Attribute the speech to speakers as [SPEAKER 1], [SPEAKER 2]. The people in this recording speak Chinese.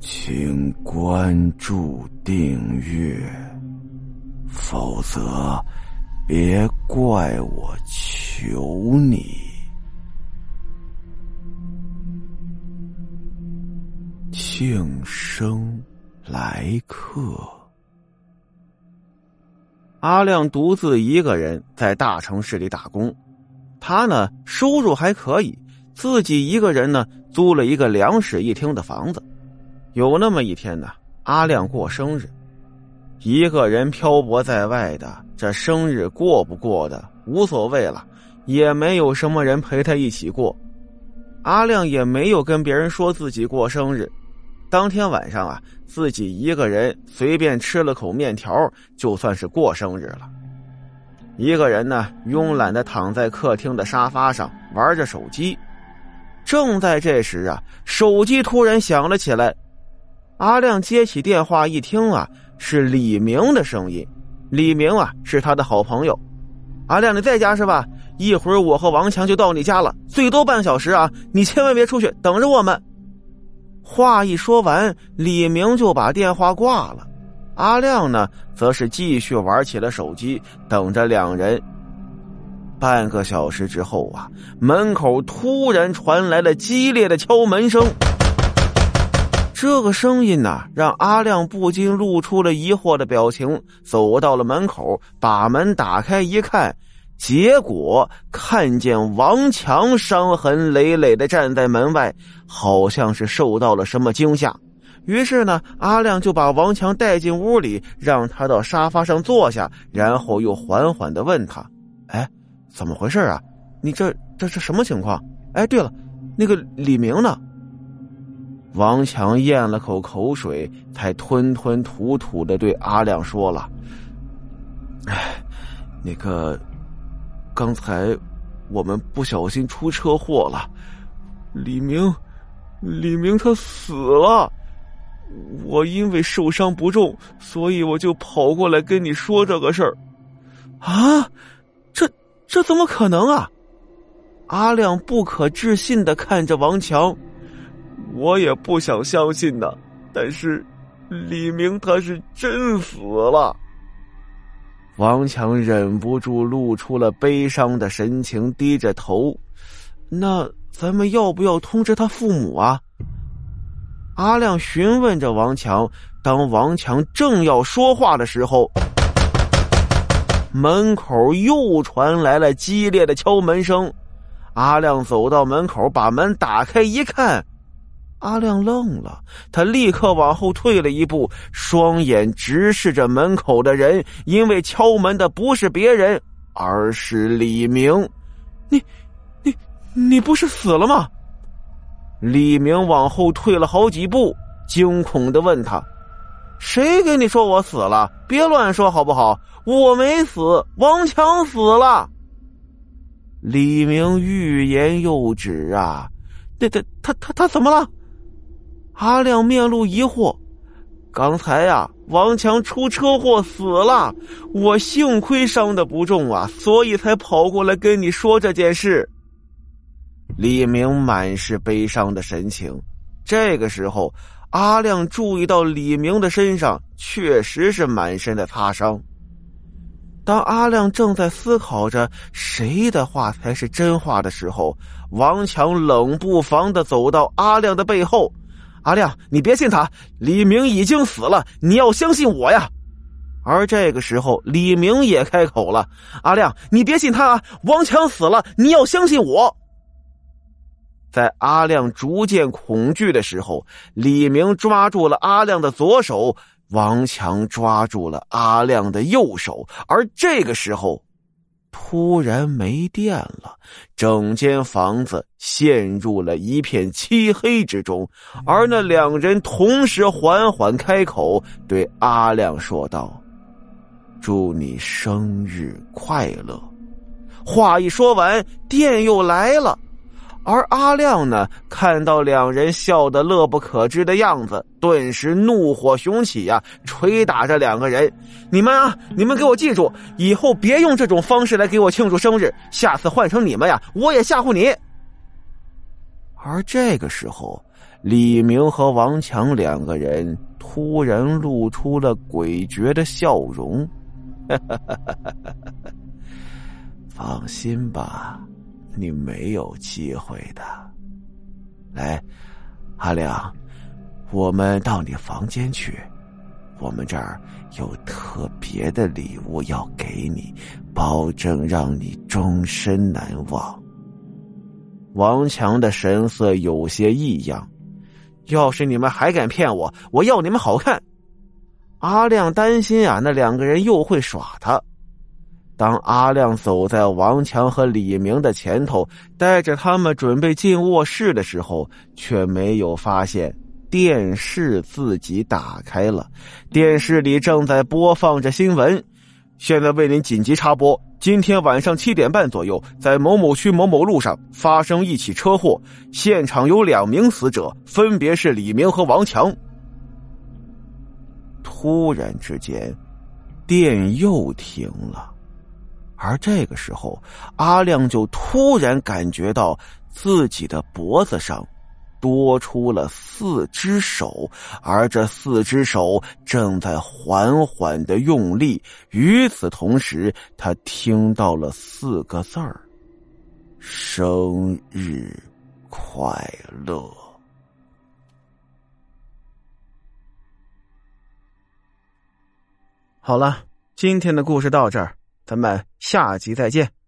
[SPEAKER 1] 请关注订阅，否则别怪我求你。庆生来客。
[SPEAKER 2] 阿亮独自一个人在大城市里打工，他呢收入还可以，自己一个人呢租了一个两室一厅的房子。有那么一天呢，阿亮过生日，一个人漂泊在外的，这生日过不过的无所谓了，也没有什么人陪他一起过。阿亮也没有跟别人说自己过生日。当天晚上啊，自己一个人随便吃了口面条，就算是过生日了。一个人呢，慵懒的躺在客厅的沙发上玩着手机。正在这时啊，手机突然响了起来。阿亮接起电话一听啊，是李明的声音。李明啊，是他的好朋友。阿亮，你在家是吧？一会儿我和王强就到你家了，最多半小时啊，你千万别出去，等着我们。话一说完，李明就把电话挂了。阿亮呢，则是继续玩起了手机，等着两人。半个小时之后啊，门口突然传来了激烈的敲门声。这个声音呢，让阿亮不禁露出了疑惑的表情，走到了门口，把门打开一看，结果看见王强伤痕累累的站在门外，好像是受到了什么惊吓。于是呢，阿亮就把王强带进屋里，让他到沙发上坐下，然后又缓缓的问他：“哎，怎么回事啊？你这这是什么情况？哎，对了，那个李明呢？”王强咽了口口水，才吞吞吐吐的对阿亮说了：“哎，那个，刚才我们不小心出车祸了，李明，李明他死了。我因为受伤不重，所以我就跑过来跟你说这个事儿。啊，这这怎么可能啊？”阿亮不可置信的看着王强。我也不想相信呢，但是李明他是真死了。王强忍不住露出了悲伤的神情，低着头。那咱们要不要通知他父母啊？阿亮询问着王强。当王强正要说话的时候，门口又传来了激烈的敲门声。阿亮走到门口，把门打开一看。阿亮愣了，他立刻往后退了一步，双眼直视着门口的人，因为敲门的不是别人，而是李明。你，你，你不是死了吗？李明往后退了好几步，惊恐的问他：“谁跟你说我死了？别乱说好不好？我没死，王强死了。”李明欲言又止啊！那他、他、他、他怎么了？阿亮面露疑惑：“刚才呀，王强出车祸死了，我幸亏伤的不重啊，所以才跑过来跟你说这件事。”李明满是悲伤的神情。这个时候，阿亮注意到李明的身上确实是满身的擦伤。当阿亮正在思考着谁的话才是真话的时候，王强冷不防的走到阿亮的背后。阿亮，你别信他，李明已经死了，你要相信我呀。而这个时候，李明也开口了：“阿亮，你别信他，王强死了，你要相信我。”在阿亮逐渐恐惧的时候，李明抓住了阿亮的左手，王强抓住了阿亮的右手，而这个时候。突然没电了，整间房子陷入了一片漆黑之中。而那两人同时缓缓开口，对阿亮说道：“祝你生日快乐。”话一说完，电又来了。而阿亮呢，看到两人笑得乐不可支的样子，顿时怒火熊起呀，捶打着两个人：“你们啊，你们给我记住，以后别用这种方式来给我庆祝生日，下次换成你们呀，我也吓唬你。”而这个时候，李明和王强两个人突然露出了诡谲的笑容。
[SPEAKER 1] 放心吧，你没有机会的。来，阿亮，我们到你房间去。我们这儿有特别的礼物要给你，保证让你终身难忘。
[SPEAKER 2] 王强的神色有些异样。要是你们还敢骗我，我要你们好看！阿亮担心啊，那两个人又会耍他。当阿亮走在王强和李明的前头，带着他们准备进卧室的时候，却没有发现。电视自己打开了，电视里正在播放着新闻。现在为您紧急插播：今天晚上七点半左右，在某某区某某路上发生一起车祸，现场有两名死者，分别是李明和王强。突然之间，电又停了，而这个时候，阿亮就突然感觉到自己的脖子上。多出了四只手，而这四只手正在缓缓的用力。与此同时，他听到了四个字儿：“生日快乐。”好了，今天的故事到这儿，咱们下集再见。